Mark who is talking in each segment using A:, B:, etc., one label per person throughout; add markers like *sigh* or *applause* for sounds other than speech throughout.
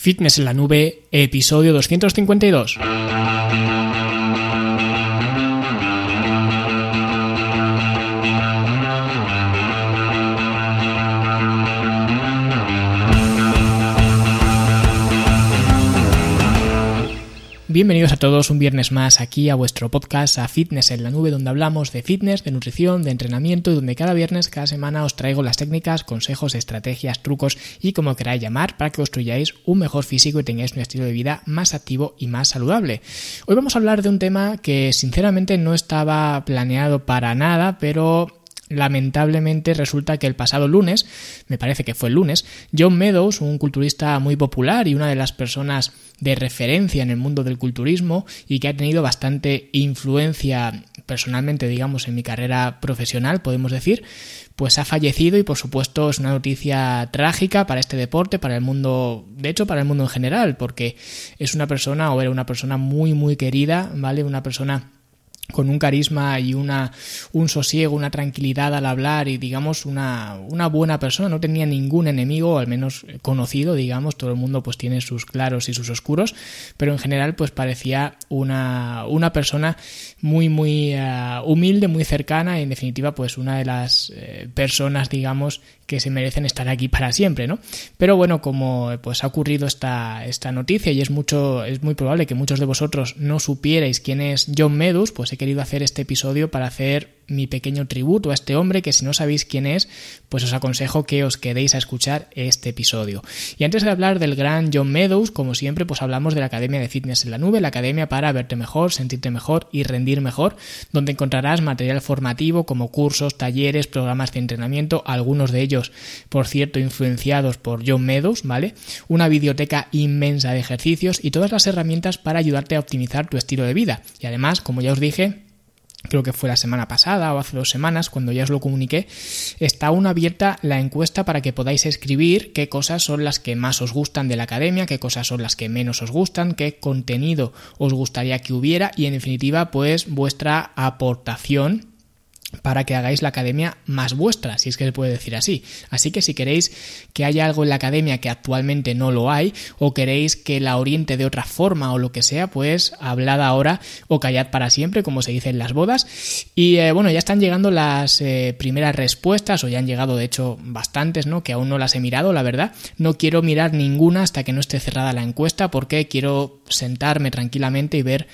A: Fitness en la nube, episodio 252. Bienvenidos a todos un viernes más aquí a vuestro podcast a Fitness en la Nube donde hablamos de fitness, de nutrición, de entrenamiento y donde cada viernes, cada semana os traigo las técnicas, consejos, estrategias, trucos y como queráis llamar para que construyáis un mejor físico y tengáis un estilo de vida más activo y más saludable. Hoy vamos a hablar de un tema que sinceramente no estaba planeado para nada, pero lamentablemente resulta que el pasado lunes, me parece que fue el lunes, John Meadows, un culturista muy popular y una de las personas de referencia en el mundo del culturismo y que ha tenido bastante influencia personalmente, digamos, en mi carrera profesional, podemos decir, pues ha fallecido y por supuesto es una noticia trágica para este deporte, para el mundo, de hecho para el mundo en general, porque es una persona o era una persona muy muy querida, ¿vale? Una persona con un carisma y una, un sosiego, una tranquilidad al hablar y digamos una, una buena persona, no tenía ningún enemigo, al menos conocido, digamos, todo el mundo pues tiene sus claros y sus oscuros, pero en general pues parecía una, una persona muy muy uh, humilde, muy cercana. Y en definitiva pues una de las eh, personas digamos que se merecen estar aquí para siempre, ¿no? Pero bueno, como pues ha ocurrido esta, esta noticia y es mucho, es muy probable que muchos de vosotros no supierais quién es John Medus, pues querido hacer este episodio para hacer mi pequeño tributo a este hombre que si no sabéis quién es, pues os aconsejo que os quedéis a escuchar este episodio. Y antes de hablar del gran John Meadows, como siempre, pues hablamos de la Academia de Fitness en la Nube, la academia para verte mejor, sentirte mejor y rendir mejor, donde encontrarás material formativo como cursos, talleres, programas de entrenamiento, algunos de ellos, por cierto, influenciados por John Meadows, ¿vale? Una biblioteca inmensa de ejercicios y todas las herramientas para ayudarte a optimizar tu estilo de vida. Y además, como ya os dije, creo que fue la semana pasada o hace dos semanas, cuando ya os lo comuniqué, está aún abierta la encuesta para que podáis escribir qué cosas son las que más os gustan de la academia, qué cosas son las que menos os gustan, qué contenido os gustaría que hubiera y en definitiva pues vuestra aportación para que hagáis la academia más vuestra, si es que se puede decir así. Así que si queréis que haya algo en la academia que actualmente no lo hay, o queréis que la oriente de otra forma o lo que sea, pues hablad ahora o callad para siempre, como se dice en las bodas. Y eh, bueno, ya están llegando las eh, primeras respuestas, o ya han llegado de hecho bastantes, ¿no? Que aún no las he mirado, la verdad. No quiero mirar ninguna hasta que no esté cerrada la encuesta, porque quiero sentarme tranquilamente y ver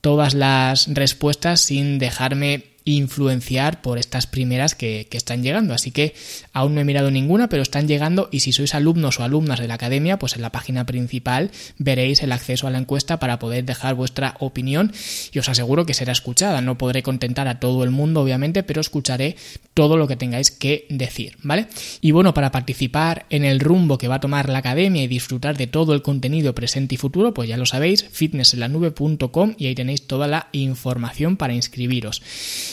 A: todas las respuestas sin dejarme influenciar por estas primeras que, están llegando. Así que aún no he mirado ninguna, pero están llegando y si sois alumnos o alumnas de la academia, pues en la página principal veréis el acceso a la encuesta para poder dejar vuestra opinión y os aseguro que será escuchada. No podré contentar a todo el mundo, obviamente, pero escucharé todo lo que tengáis que decir, ¿vale? Y bueno, para participar en el rumbo que va a tomar la academia y disfrutar de todo el contenido presente y futuro, pues ya lo sabéis, fitnessenlanube.com y ahí tenéis toda la información para inscribiros.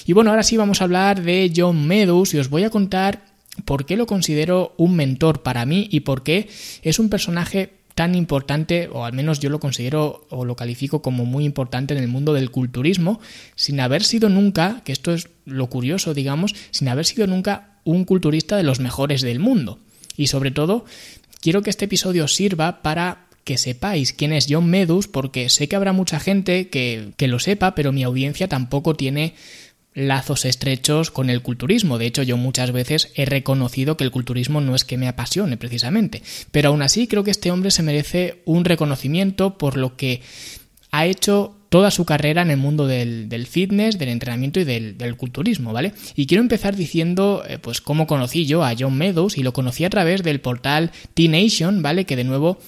A: Y bueno, ahora sí vamos a hablar de John Meadows y os voy a contar por qué lo considero un mentor para mí y por qué es un personaje tan importante, o al menos yo lo considero o lo califico como muy importante en el mundo del culturismo, sin haber sido nunca, que esto es lo curioso, digamos, sin haber sido nunca un culturista de los mejores del mundo. Y sobre todo, quiero que este episodio sirva para que sepáis quién es John Medus, porque sé que habrá mucha gente que, que lo sepa, pero mi audiencia tampoco tiene lazos estrechos con el culturismo. De hecho, yo muchas veces he reconocido que el culturismo no es que me apasione precisamente. Pero aún así creo que este hombre se merece un reconocimiento por lo que ha hecho toda su carrera en el mundo del, fitness, del entrenamiento y del, culturismo, ¿vale? Y quiero empezar diciendo, eh, pues, cómo conocí yo a John Meadows y lo conocí a través del portal T-Nation, ¿vale? Que de nuevo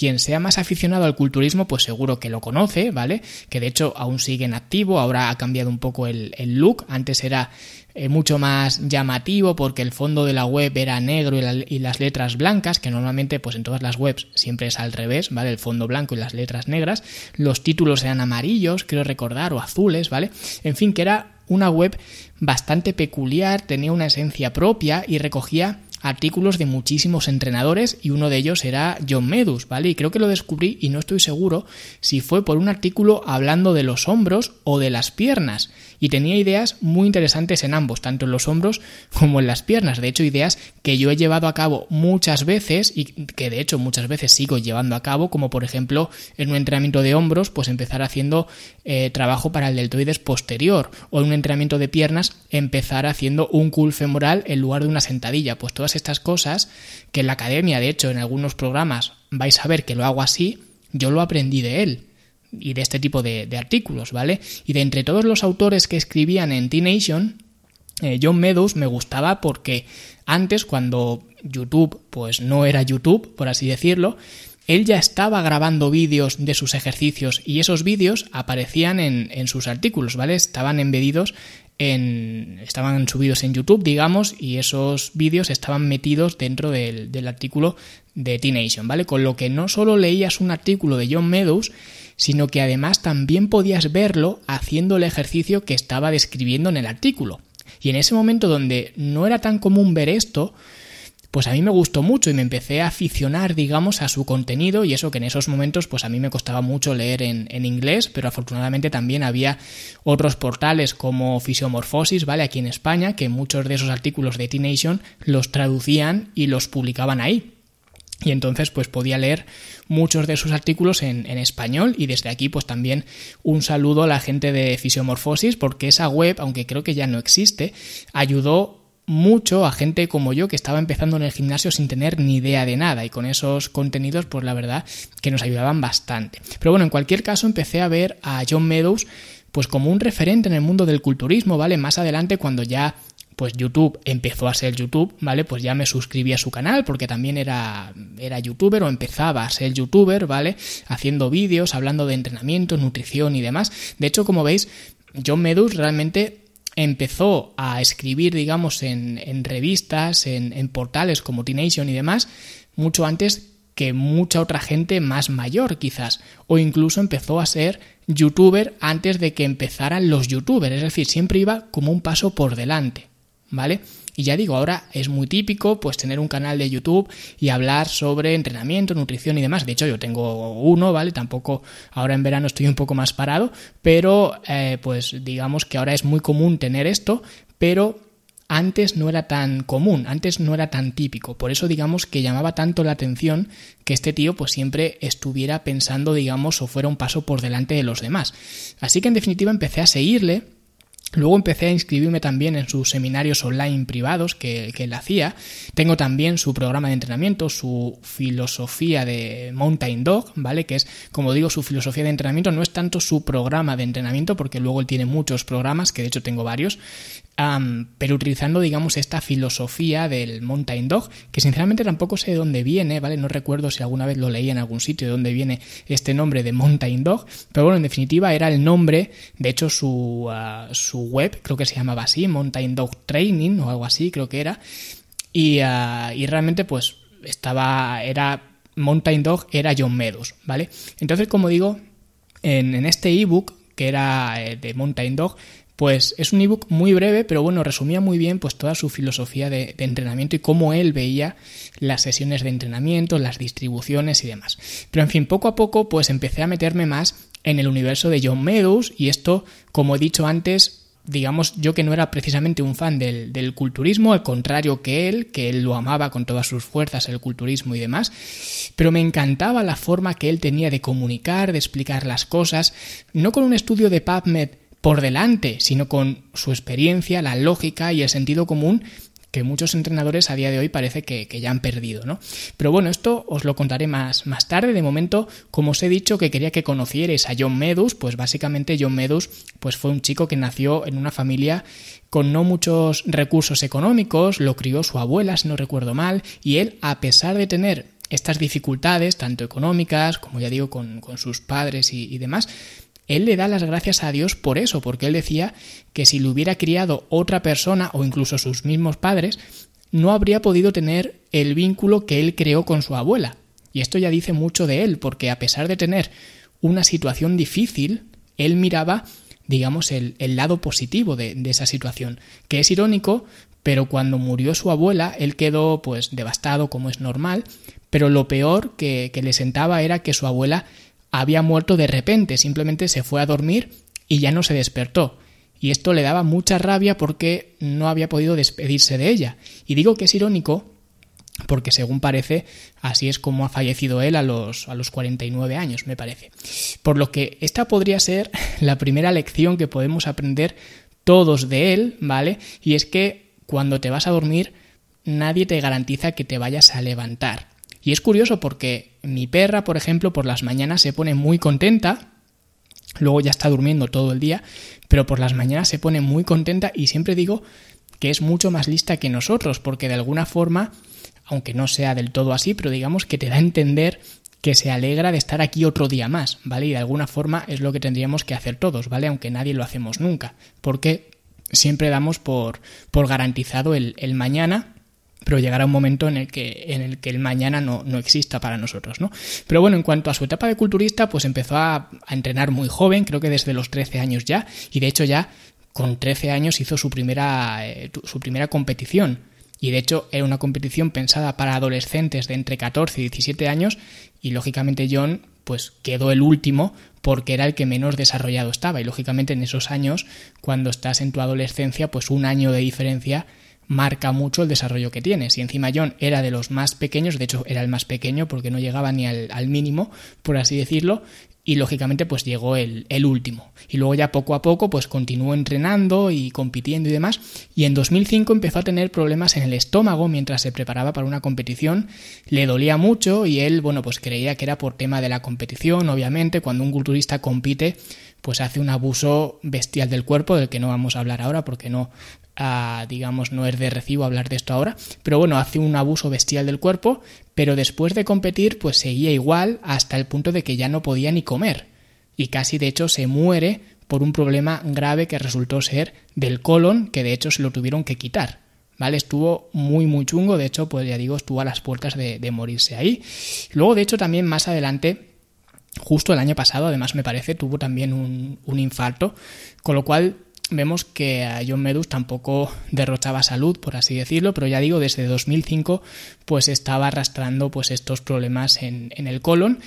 A: quien sea más aficionado al culturismo, pues seguro que lo conoce, ¿vale? Que de hecho aún sigue en activo, ahora ha cambiado un poco el, look, antes era eh, mucho más llamativo porque el fondo de la web era negro y, las letras blancas, que normalmente pues en todas las webs siempre es al revés, ¿vale? El fondo blanco y las letras negras, los títulos eran amarillos, creo recordar, o azules, ¿vale? En fin, que era una web bastante peculiar, tenía una esencia propia y recogía artículos de muchísimos entrenadores y uno de ellos era John Medus, ¿vale? Y creo que lo descubrí y no estoy seguro si fue por un artículo hablando de los hombros o de las piernas. Y tenía ideas muy interesantes en ambos, tanto en los hombros como en las piernas. De hecho, ideas que yo he llevado a cabo muchas veces y que de hecho muchas veces sigo llevando a cabo, como por ejemplo en un entrenamiento de hombros, pues empezar haciendo eh, trabajo para el deltoides posterior o en un entrenamiento de piernas empezar haciendo un cool femoral en lugar de una sentadilla. Pues todas estas cosas que en la academia, de hecho, en algunos programas vais a ver que lo hago así, yo lo aprendí de él y de este tipo de, artículos, ¿vale? Y de entre todos los autores que escribían en T-Nation, eh, John Meadows me gustaba porque antes, cuando YouTube, pues no era YouTube, por así decirlo, él ya estaba grabando vídeos de sus ejercicios y esos vídeos aparecían en, en, sus artículos, ¿vale? Estaban embedidos en. estaban subidos en YouTube, digamos, y esos vídeos estaban metidos dentro del, del artículo de T-Nation, ¿vale? Con lo que no solo leías un artículo de John Meadows, sino que además también podías verlo haciendo el ejercicio que estaba describiendo en el artículo. Y en ese momento donde no era tan común ver esto, pues a mí me gustó mucho y me empecé a aficionar, digamos, a su contenido y eso que en esos momentos pues a mí me costaba mucho leer en, en inglés, pero afortunadamente también había otros portales como Fisiomorfosis, ¿vale? Aquí en España, que muchos de esos artículos de T-Nation los traducían y los publicaban ahí. Y entonces pues podía leer muchos de sus artículos en, español y desde aquí pues también un saludo a la gente de Fisiomorfosis porque esa web, aunque creo que ya no existe, ayudó mucho a gente como yo que estaba empezando en el gimnasio sin tener ni idea de nada y con esos contenidos pues la verdad que nos ayudaban bastante. Pero bueno, en cualquier caso empecé a ver a John Meadows pues como un referente en el mundo del culturismo, ¿vale? Más adelante cuando ya pues YouTube empezó a ser YouTube, ¿vale? Pues ya me suscribí a su canal porque también era, era youtuber o empezaba a ser youtuber, ¿vale? Haciendo vídeos, hablando de entrenamiento, nutrición y demás. De hecho, como veis, John Medus realmente empezó a escribir, digamos, en, revistas, en, en portales como T-Nation y demás, mucho antes que mucha otra gente más mayor quizás, o incluso empezó a ser youtuber antes de que empezaran los youtubers, es decir, siempre iba como un paso por delante. ¿Vale? Y ya digo, ahora es muy típico pues tener un canal de YouTube y hablar sobre entrenamiento, nutrición y demás. De hecho, yo tengo uno, ¿vale? Tampoco ahora en verano estoy un poco más parado, pero eh, pues digamos que ahora es muy común tener esto, pero antes no era tan común, antes no era tan típico. Por eso digamos que llamaba tanto la atención que este tío pues siempre estuviera pensando, digamos, o fuera un paso por delante de los demás. Así que en definitiva empecé a seguirle Luego empecé a inscribirme también en sus seminarios online privados que, él hacía. Tengo también su programa de entrenamiento, su filosofía de Mountain Dog, ¿vale? Que es, como digo, su filosofía de entrenamiento. No es tanto su programa de entrenamiento, porque luego él tiene muchos programas, que de hecho tengo varios, pero utilizando, digamos, esta filosofía del Mountain Dog, que sinceramente tampoco sé de dónde viene, ¿vale? No recuerdo si alguna vez lo leí en algún sitio de dónde viene este nombre de Mountain Dog, pero bueno, en definitiva era el nombre, de hecho su, ah, su web creo que se llamaba así, Mountain Dog Training o algo así, creo que era, y, ah, y realmente pues estaba, era Mountain Dog era John Meadows, ¿vale? Entonces, como digo, en, en este ebook que era eh, de Mountain Dog, pues es un ebook muy breve, pero bueno, resumía muy bien pues toda su filosofía de, entrenamiento y cómo él veía las sesiones de entrenamiento, las distribuciones y demás. Pero en fin, poco a poco pues empecé a meterme más en el universo de John Meadows y esto, como he dicho antes, digamos yo que no era precisamente un fan del, del, culturismo, al contrario que él, que él lo amaba con todas sus fuerzas, el culturismo y demás, pero me encantaba la forma que él tenía de comunicar, de explicar las cosas, no con un estudio de PubMed por delante, sino con su experiencia, la lógica y el sentido común que muchos entrenadores a día de hoy parece que, ya han perdido, ¿no? Pero bueno, esto os lo contaré más, más tarde. De momento, como os he dicho que quería que conocierais a John Medus, pues básicamente John Medus pues fue un chico que nació en una familia con no muchos recursos económicos, lo crió su abuela, si no recuerdo mal, y él, a pesar de tener estas dificultades, tanto económicas como ya digo, con, sus padres y demás, él le da las gracias a Dios por eso, porque él decía que si le hubiera criado otra persona o incluso sus mismos padres, no habría podido tener el vínculo que él creó con su abuela. Y esto ya dice mucho de él, porque a pesar de tener una situación difícil, él miraba, digamos, el, lado positivo de, esa situación, que es irónico pero cuando murió su abuela, él quedó pues devastado como es normal, pero lo peor que le sentaba era que su abuela había muerto de repente, simplemente se fue a dormir y ya no se despertó. Y esto le daba mucha rabia porque no había podido despedirse de ella. Y digo que es irónico porque según parece, así es como ha fallecido él a los, a los 49 años, me parece. Por lo que esta podría ser *laughs* la primera lección que podemos aprender todos de él, ¿vale? Y es que cuando te vas a dormir, nadie te garantiza que te vayas a levantar. Y es curioso porque mi perra, por ejemplo, por las mañanas se pone muy contenta, luego ya está durmiendo todo el día, pero por las mañanas se pone muy contenta y siempre digo que es mucho más lista que nosotros, porque de alguna forma, aunque no sea del todo así, pero digamos que te da a entender que se alegra de estar aquí otro día más, ¿vale? Y de alguna forma es lo que tendríamos que hacer todos, ¿vale? Aunque nadie lo hacemos nunca, porque siempre damos por, por garantizado el, el mañana pero llegará un momento en el que, en el, que el mañana no, no, exista para nosotros, ¿no? Pero bueno, en cuanto a su etapa de culturista, pues empezó a, entrenar muy joven, creo que desde los 13 años ya, y de hecho ya con 13 años hizo su primera, eh, su primera competición. Y de hecho era una competición pensada para adolescentes de entre 14 y 17 años, y lógicamente John pues quedó el último porque era el que menos desarrollado estaba. Y lógicamente en esos años, cuando estás en tu adolescencia, pues un año de diferencia marca mucho el desarrollo que tienes. Y encima John era de los más pequeños, de hecho era el más pequeño porque no llegaba ni al, al mínimo, por así decirlo, y lógicamente pues llegó el, el, último. Y luego ya poco a poco pues continuó entrenando y compitiendo y demás. Y en 2005 empezó a tener problemas en el estómago mientras se preparaba para una competición. Le dolía mucho y él, bueno, pues creía que era por tema de la competición. Obviamente, cuando un culturista compite, pues hace un abuso bestial del cuerpo, del que no vamos a hablar ahora porque no digamos, no es de recibo hablar de esto ahora, pero bueno, hace un abuso bestial del cuerpo, pero después de competir, pues seguía igual hasta el punto de que ya no podía ni comer. Y casi de hecho se muere por un problema grave que resultó ser del colon, que de hecho se lo tuvieron que quitar. ¿Vale? Estuvo muy, muy chungo, de hecho, pues ya digo, estuvo a las puertas de, de morirse ahí. Luego, de hecho, también más adelante, justo el año pasado, además me parece, tuvo también un, un infarto, con lo cual vemos que a John Medus tampoco derrochaba salud, por así decirlo, pero ya digo, desde 2005 pues estaba arrastrando pues estos problemas en, en el colon.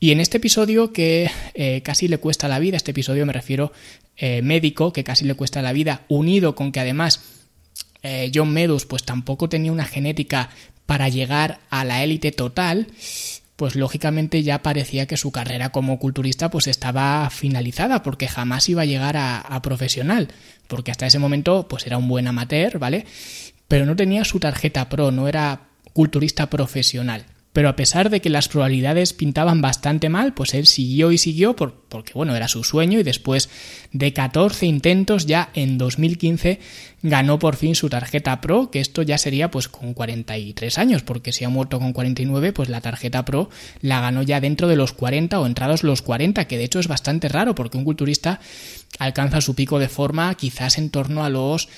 A: Y en este episodio que eh, casi le cuesta la vida, este episodio me refiero eh, médico, que casi le cuesta la vida, unido con que además eh, John Medus pues tampoco tenía una genética para llegar a la élite total, pues lógicamente ya parecía que su carrera como culturista pues estaba finalizada porque jamás iba a llegar a, a, profesional, porque hasta ese momento pues era un buen amateur, ¿vale? Pero no tenía su tarjeta pro, no era culturista profesional. Pero a pesar de que las probabilidades pintaban bastante mal, pues él siguió y siguió por, porque bueno, era su sueño y después de 14 intentos ya en 2015 ganó por fin su tarjeta Pro, que esto ya sería pues con 43 años, porque si ha muerto con 49, pues la tarjeta Pro la ganó ya dentro de los 40 o entrados los 40, que de hecho es bastante raro porque un culturista alcanza su pico de forma quizás en torno a los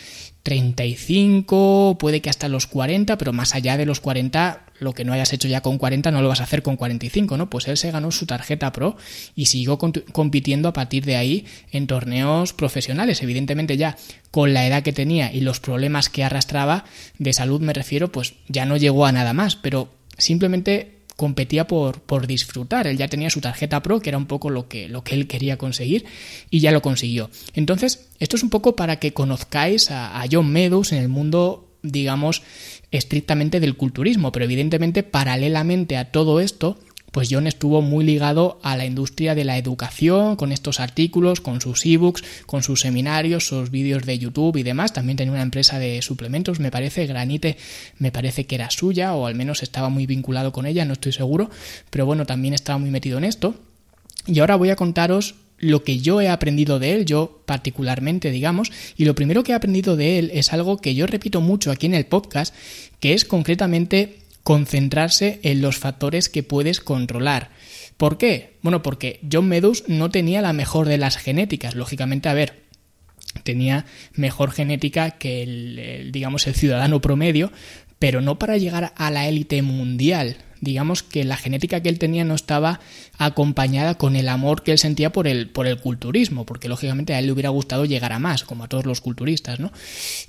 A: 35, puede que hasta los 40, pero más allá de los 40, lo que no hayas hecho ya con 40 no lo vas a hacer con 45, ¿no? Pues él se ganó su tarjeta Pro y siguió compitiendo a partir de ahí en torneos profesionales. Evidentemente ya con la edad que tenía y los problemas que arrastraba de salud me refiero, pues ya no llegó a nada más, pero simplemente competía por, por disfrutar. Él ya tenía su tarjeta Pro, que era un poco lo que, lo que él quería conseguir, y ya lo consiguió. Entonces, esto es un poco para que conozcáis a, John Meadows en el mundo digamos, estrictamente del culturismo, pero evidentemente paralelamente a todo esto, pues John estuvo muy ligado a la industria de la educación, con estos artículos, con sus ebooks, con sus seminarios, sus vídeos de YouTube y demás. También tenía una empresa de suplementos, me parece, Granite, me parece que era suya, o al menos estaba muy vinculado con ella, no estoy seguro, pero bueno, también estaba muy metido en esto. Y ahora voy a contaros lo que yo he aprendido de él, yo particularmente, digamos, y lo primero que he aprendido de él es algo que yo repito mucho aquí en el podcast, que es concretamente concentrarse en los factores que puedes controlar. ¿Por qué? Bueno, porque John Meadows no tenía la mejor de las genéticas. Lógicamente, a ver, tenía mejor genética que el, el, digamos el ciudadano promedio, pero no para llegar a la élite mundial digamos que la genética que él tenía no estaba acompañada con el amor que él sentía por el, por el culturismo, porque lógicamente a él le hubiera gustado llegar a más, como a todos los culturistas, ¿no?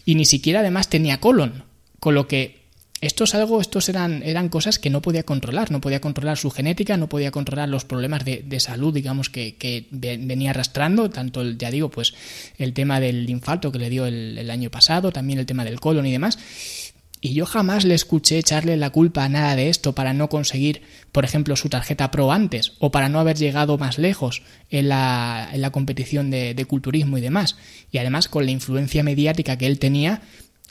A: Y ni siquiera además tenía colon, con lo que esto es algo, estos eran, eran cosas que no podía controlar, no podía controlar su genética, no podía controlar los problemas de, salud, digamos, que, venía arrastrando, tanto, el, ya digo, pues el tema del infarto que le dio el, el año pasado, también el tema del colon y demás, y yo jamás le escuché echarle la culpa a nada de esto para no conseguir, por ejemplo, su tarjeta pro antes o para no haber llegado más lejos en la, en la competición de, de, culturismo y demás. Y además con la influencia mediática que él tenía,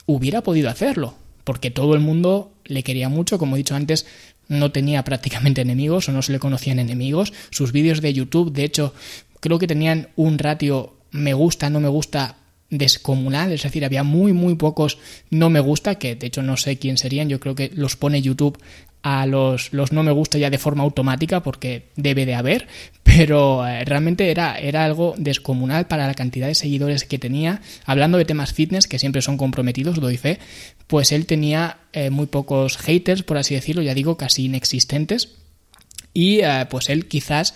A: hubiera podido hacerlo, porque todo el mundo le quería mucho, como he dicho antes, no tenía *laughs* prácticamente enemigos o no se le conocían enemigos. Sus vídeos de YouTube, de hecho, creo que tenían un ratio me gusta, no me gusta descomunal, es decir, había muy muy pocos no me gusta, que de hecho no sé quién serían, yo creo que los pone YouTube a los, los no me gusta ya de forma automática porque debe de haber, *laughs* pero eh, realmente era, era algo descomunal para la cantidad de seguidores que tenía. Hablando de temas fitness, que siempre son comprometidos, doy fe, pues él tenía eh, muy pocos haters, por así decirlo, ya digo, casi inexistentes. Y eh, pues él quizás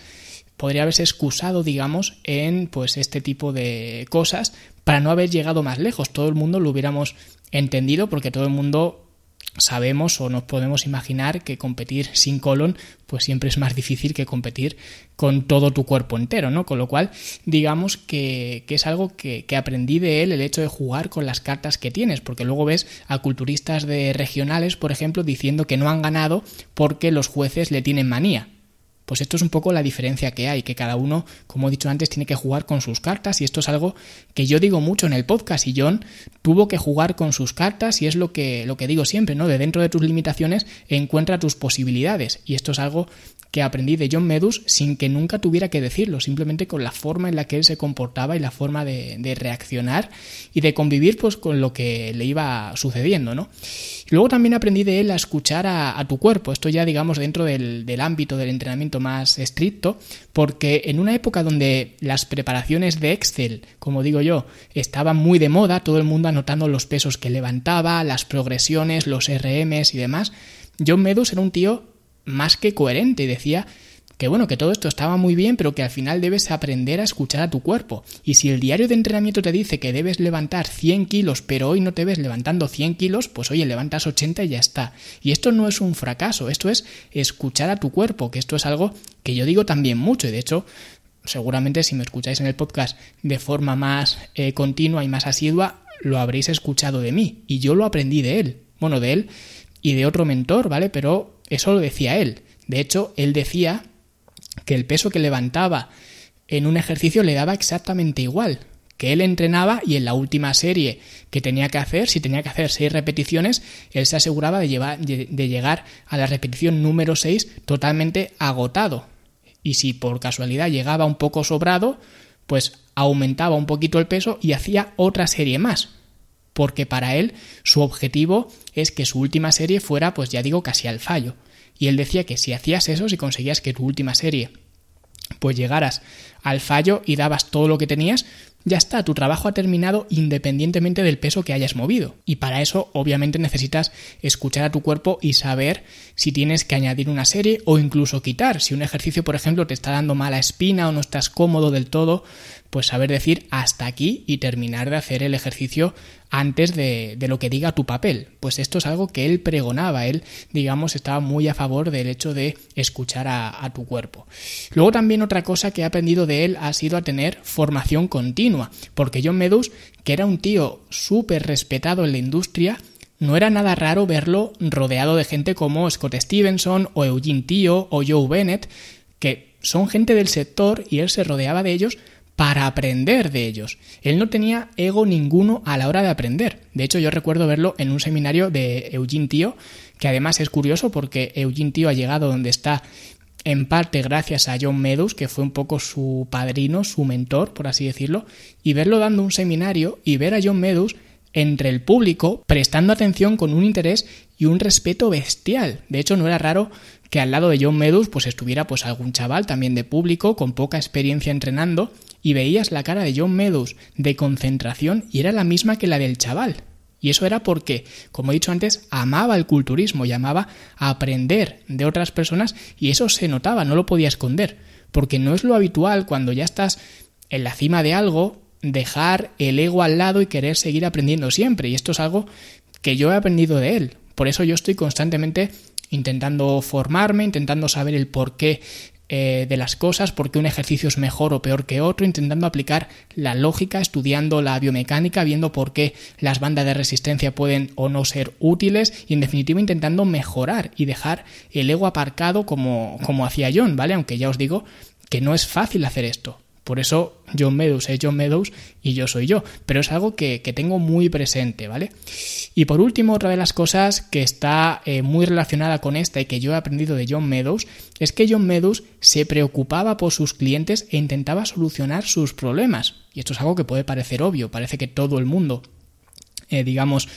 A: podría haberse excusado, digamos, en pues este tipo de cosas para no haber llegado más lejos. Todo el mundo lo hubiéramos entendido porque todo el mundo sabemos o nos podemos imaginar que competir sin colon pues siempre es más difícil que competir con todo tu cuerpo entero, ¿no? Con lo cual, digamos que, que es algo que, que, aprendí de él, el hecho de jugar con las cartas que tienes, porque luego ves a culturistas de regionales, por ejemplo, diciendo que no han ganado porque los jueces le tienen manía. Pues esto es un poco la diferencia que hay, que cada uno, como he dicho antes, tiene que jugar con sus cartas y esto es algo que yo digo mucho en el podcast y John tuvo que jugar con sus cartas y es lo que, lo que digo siempre, ¿no? De dentro de tus limitaciones encuentra tus posibilidades y esto es algo que aprendí de John Medus sin que nunca tuviera que decirlo, simplemente con la forma en la que él se comportaba y la forma de, reaccionar y de convivir pues con lo que le iba sucediendo, ¿no? luego también aprendí de él a escuchar a, tu cuerpo, esto ya digamos dentro del, del ámbito del entrenamiento más estricto, porque en una época donde las preparaciones de Excel, como digo yo, estaban muy de moda, todo el mundo anotando los pesos que levantaba, las progresiones, los RMs y demás, John Medus era un tío más que coherente decía que bueno, que todo esto estaba muy bien, pero que al final debes aprender a escuchar a tu cuerpo. Y si el diario de entrenamiento te dice que debes levantar 100 kilos, pero hoy no te ves levantando 100 kilos, pues oye, levantas 80 y ya está. Y esto no es un fracaso, esto es escuchar a tu cuerpo, que esto es algo que yo digo también mucho, y de hecho, seguramente si me escucháis en el podcast de forma más eh, continua y más asidua, lo habréis escuchado de mí. Y yo lo aprendí de él. Bueno, de él y de otro mentor, ¿vale? Pero eso lo decía él. De hecho, él decía que el peso que levantaba en un ejercicio le daba exactamente igual, que él entrenaba y en la última serie que tenía que hacer, si tenía que hacer seis repeticiones, él se aseguraba de, llegar a la repetición número 6 totalmente agotado. Y si por casualidad llegaba un poco sobrado, pues aumentaba un poquito el peso y hacía otra serie más porque para él su objetivo es que su última serie fuera, pues ya digo, casi al fallo. Y él decía que si hacías eso, si conseguías que tu última serie pues llegaras al fallo y dabas todo lo que tenías, ya está, tu trabajo ha terminado independientemente del peso que hayas movido. Y para eso obviamente necesitas escuchar a tu cuerpo y saber si tienes que añadir una serie o incluso quitar. Si un ejercicio, por ejemplo, te está dando mala espina o no estás cómodo del todo, pues saber decir hasta aquí y terminar de hacer el ejercicio antes de, lo que diga tu papel. Pues esto es algo que él pregonaba, él, digamos, estaba muy a favor del hecho de escuchar a, tu cuerpo. Luego también otra cosa que he aprendido de él ha sido a tener formación continua, porque John Medus, que era un tío súper respetado en la industria, no era nada raro verlo rodeado de gente como Scott Stevenson o Eugene Tio o Joe Bennett, que son gente del sector y él se rodeaba de ellos para aprender de ellos. Él no tenía ego ninguno a la hora de aprender. De hecho, yo recuerdo verlo en un seminario de Eugene Tío, que además es curioso porque Eugene Tío ha llegado donde está en parte gracias a John Medus, que fue un poco su padrino, su mentor, por así decirlo, y verlo dando un seminario y ver a John Medus entre el público prestando atención con un interés y un respeto bestial. De hecho, no era raro que al lado de John Medus pues estuviera pues algún chaval también de público con poca experiencia entrenando y veías la cara de John Meadows de concentración y era la misma que la del chaval. Y eso era porque, como he dicho antes, amaba el culturismo y amaba aprender de otras personas y eso se notaba, no lo podía esconder, porque no es lo habitual cuando ya estás en la cima de algo dejar el ego al lado y querer seguir aprendiendo siempre. Y esto es algo que yo he aprendido de él. Por eso yo estoy constantemente intentando formarme, intentando saber el porqué eh, de las cosas, por qué un ejercicio es mejor o peor que otro, intentando aplicar la lógica, estudiando la biomecánica, viendo por qué las bandas de resistencia pueden o no ser útiles y en definitiva intentando mejorar y dejar el ego aparcado como, como hacía John, ¿vale? Aunque ya os digo que no es fácil hacer esto. Por eso John Meadows es John Meadows y yo soy yo. Pero es algo que, tengo muy presente, ¿vale? Y por último, otra de las cosas que está eh, muy relacionada con esta y que yo he aprendido de John Meadows es que John Meadows se preocupaba por sus clientes e intentaba solucionar sus problemas. Y esto es algo que puede parecer obvio, parece que todo el mundo, eh, digamos,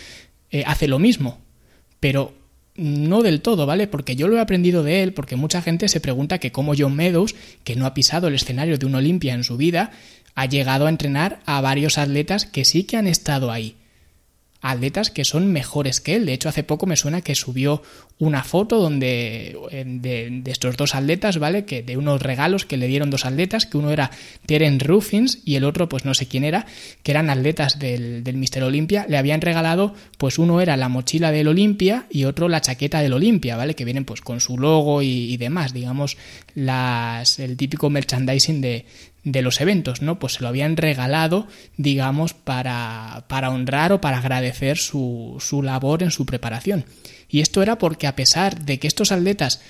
A: eh, hace lo mismo. Pero no del todo, ¿vale? Porque yo lo he aprendido de él, porque mucha gente se pregunta que cómo John Meadows, que no ha pisado el escenario de un Olimpia en su vida, ha llegado a entrenar a varios atletas que sí que han estado ahí atletas que son mejores que él. De hecho, hace poco me suena que subió una foto donde de, estos dos atletas, ¿vale? Que de unos regalos que le dieron dos atletas, que uno era Teren Ruffins y el otro, pues no sé quién era, que eran atletas del, del Mister Olympia. Le habían regalado, pues uno era la mochila del Olimpia y otro la chaqueta del Olimpia, ¿vale? Que vienen pues con su logo y, y demás, digamos, las, el típico merchandising de, de los eventos, ¿no? Pues se lo habían regalado, digamos, para, para honrar o para agradecer su, su labor en su preparación. Y esto era porque a pesar de que estos atletas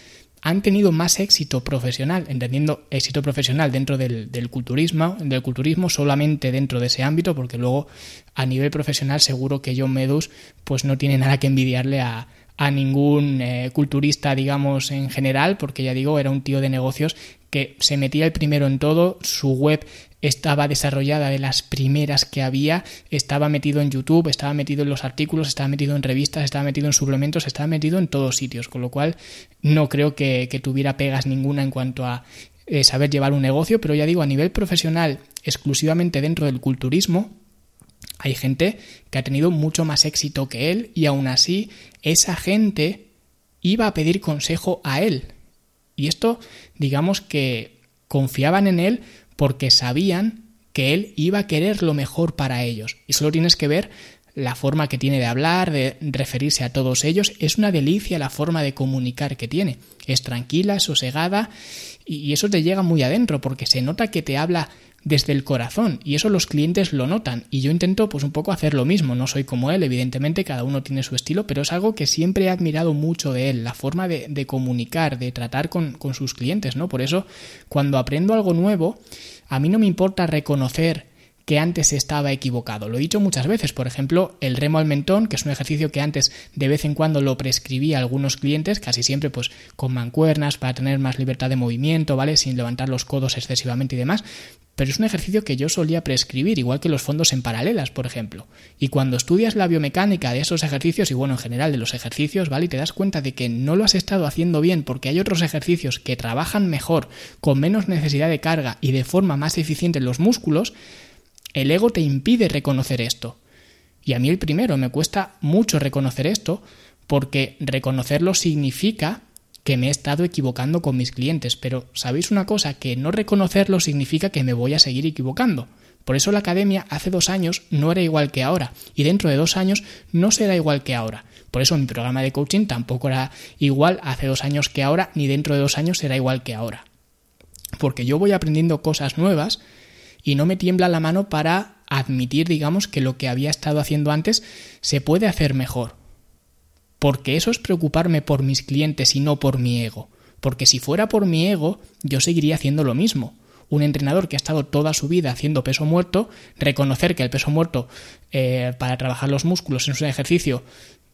A: han tenido más éxito profesional, entendiendo éxito profesional dentro del, del, culturismo, del culturismo solamente dentro de ese ámbito, porque luego a nivel profesional seguro que John Meadows pues no tiene nada que envidiarle a, a ningún eh, culturista, digamos, en general, porque ya digo, era un tío de negocios que se metía el primero en todo, su web estaba desarrollada de las primeras que había, estaba metido en YouTube, estaba metido en los artículos, estaba metido en revistas, estaba metido en suplementos, estaba metido en todos sitios, con lo cual no creo que, tuviera pegas ninguna en cuanto a eh, saber llevar un negocio, pero ya digo, a nivel profesional, exclusivamente dentro del culturismo, hay gente que ha tenido mucho más éxito que él y aún así esa gente iba a pedir consejo a él. Y esto, digamos que confiaban en él porque sabían que él iba a querer lo mejor para ellos. Y solo tienes que ver la forma que tiene de hablar, de referirse a todos ellos. Es una delicia la forma de comunicar que tiene. Es tranquila, sosegada y eso te llega muy adentro porque se nota que te habla desde el corazón y eso los clientes lo notan y yo intento pues un poco hacer lo mismo, no soy como él, evidentemente cada uno tiene su estilo, pero es algo que siempre he admirado mucho de él, la forma de, comunicar, de tratar con, con sus clientes, ¿no? Por eso cuando aprendo algo nuevo, a mí no me importa reconocer que antes estaba equivocado. Lo he dicho muchas veces, por ejemplo, el remo al mentón, que es un ejercicio que antes de vez en cuando lo prescribía a algunos clientes, casi siempre pues con mancuernas para tener más libertad de movimiento, ¿vale? Sin levantar los codos excesivamente y demás, pero es un ejercicio que yo solía prescribir, igual que los fondos en paralelas, por ejemplo. Y cuando estudias la biomecánica de esos ejercicios, y bueno, en general de los ejercicios, ¿vale? Y te das cuenta de que no lo has estado haciendo bien porque hay otros ejercicios que trabajan mejor, con menos necesidad de carga y de forma más eficiente en los músculos, el ego te impide reconocer esto. Y a mí el primero me cuesta mucho reconocer esto porque reconocerlo significa que me he estado equivocando con mis clientes. Pero ¿sabéis una cosa? Que no reconocerlo significa que me voy a seguir equivocando. Por eso la academia hace dos años no era igual que ahora y dentro de dos años no será igual que ahora. Por eso mi programa de coaching tampoco era igual hace dos años que ahora ni dentro de dos años será igual que ahora. Porque yo voy aprendiendo cosas nuevas y no me tiembla la mano para admitir, digamos, que lo que había estado haciendo antes se puede hacer mejor. Porque eso es preocuparme por mis clientes y no por mi ego. Porque si fuera por mi ego, yo seguiría haciendo lo mismo. Un entrenador que ha estado toda su vida haciendo peso muerto, reconocer que el peso muerto eh, para trabajar los músculos es un ejercicio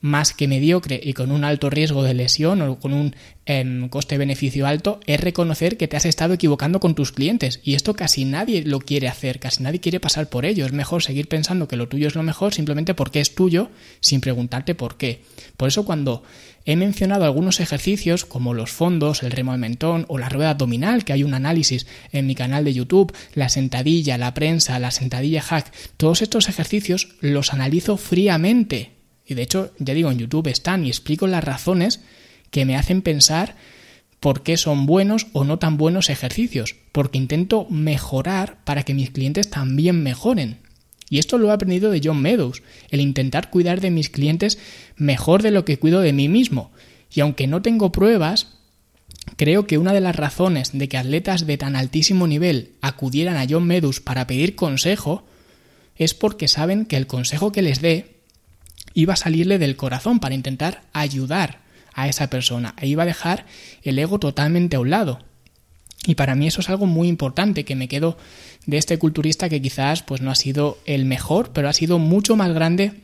A: más que mediocre y con un alto riesgo de lesión o con un em, coste-beneficio alto es reconocer que te has estado equivocando con tus clientes. Y esto casi nadie lo quiere hacer, casi nadie quiere pasar por ello. Es mejor seguir pensando que lo tuyo es lo mejor simplemente porque es tuyo sin preguntarte por qué. Por eso cuando he mencionado algunos ejercicios como los fondos, el remo al mentón o la rueda abdominal, que hay un análisis en mi canal de YouTube, la sentadilla, la prensa, la sentadilla hack, todos estos ejercicios los analizo fríamente y de hecho, ya digo, en YouTube están y explico las razones que me hacen pensar por qué son buenos o no tan buenos ejercicios, porque intento mejorar para que mis clientes también mejoren. Y esto lo he aprendido de John Meadows, el intentar cuidar de mis clientes mejor de lo que cuido de mí mismo. Y aunque no tengo pruebas, creo que una de las razones de que atletas de tan altísimo nivel acudieran a John Meadows para pedir consejo es porque saben que el consejo que les dé iba a salirle del corazón para intentar ayudar a esa persona e iba a dejar el ego totalmente a un lado. Y para mí eso es algo muy importante que me quedo de este culturista que quizás pues no ha sido el mejor, pero ha sido mucho más grande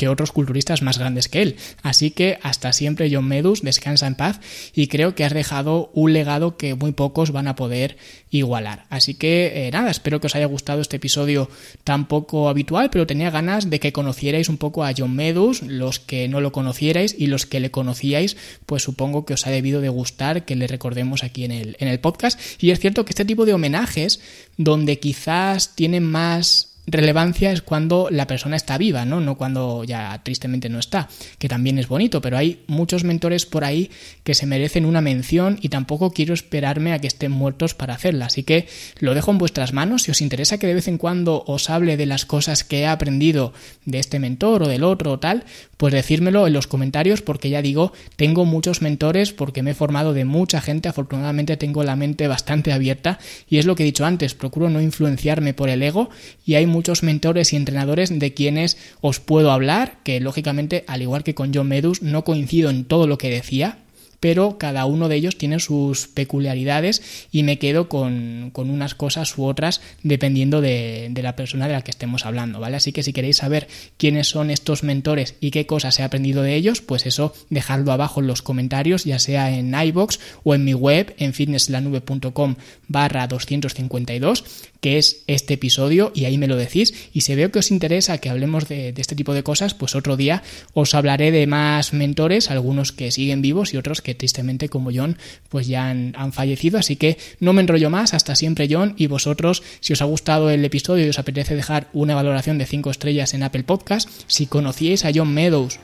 A: que otros culturistas más grandes que él. Así que hasta siempre John Medus, descansa en paz y creo que has dejado un legado que muy pocos van a poder igualar. Así que eh, nada, espero que os haya gustado este episodio tan poco habitual, pero tenía ganas de que conocierais un poco a John Medus, los que no lo conocierais y los que le conocíais, pues supongo que os ha debido de gustar que le recordemos aquí en el, en el podcast. Y es cierto que este tipo de homenajes, donde quizás tienen más relevancia es cuando la persona está viva, ¿no? No cuando ya tristemente no está, que también es bonito, pero hay muchos mentores por ahí que se merecen una mención y tampoco quiero esperarme a que estén muertos para hacerla. Así que lo dejo en vuestras manos. Si os interesa que de vez en cuando os hable de las cosas que he aprendido de este mentor o del otro o tal, pues decírmelo en los comentarios porque ya digo, tengo muchos mentores porque me he formado de mucha gente, afortunadamente tengo la mente bastante abierta y es lo que he dicho antes, procuro no influenciarme por el ego y hay muchos mentores y entrenadores de quienes os puedo hablar, que lógicamente, al igual que con John Medus, no coincido en todo lo que decía, pero cada uno de ellos tiene sus peculiaridades y me quedo con, unas cosas u otras dependiendo de, de, la persona de la que estemos hablando, ¿vale? Así que si queréis saber quiénes son estos mentores y qué cosas he aprendido de ellos, pues eso dejadlo abajo en los comentarios, ya sea en iBox o en mi web en fitnesslanube.com barra 252 que es este episodio y ahí me lo decís. Y si veo que os interesa que hablemos de, este tipo de cosas pues otro día os hablaré de más mentores algunos que siguen vivos y otros que tristemente como John pues ya han, han, fallecido. Así que no me enrollo más. Hasta siempre John. Y vosotros si os ha gustado el episodio y os apetece dejar una valoración de 5 estrellas en Apple Podcast si conocíais a John Meadows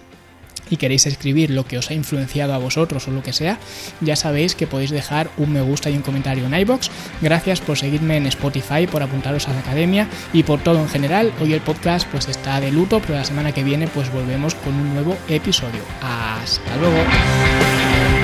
A: y queréis escribir lo que os ha influenciado a vosotros o lo que sea, ya sabéis que podéis dejar un me gusta y un comentario en iBox. Gracias por seguirme en Spotify, por apuntaros a la academia y por todo en general. Hoy el podcast pues está de luto, pero la semana que viene pues volvemos con un nuevo episodio. Hasta luego.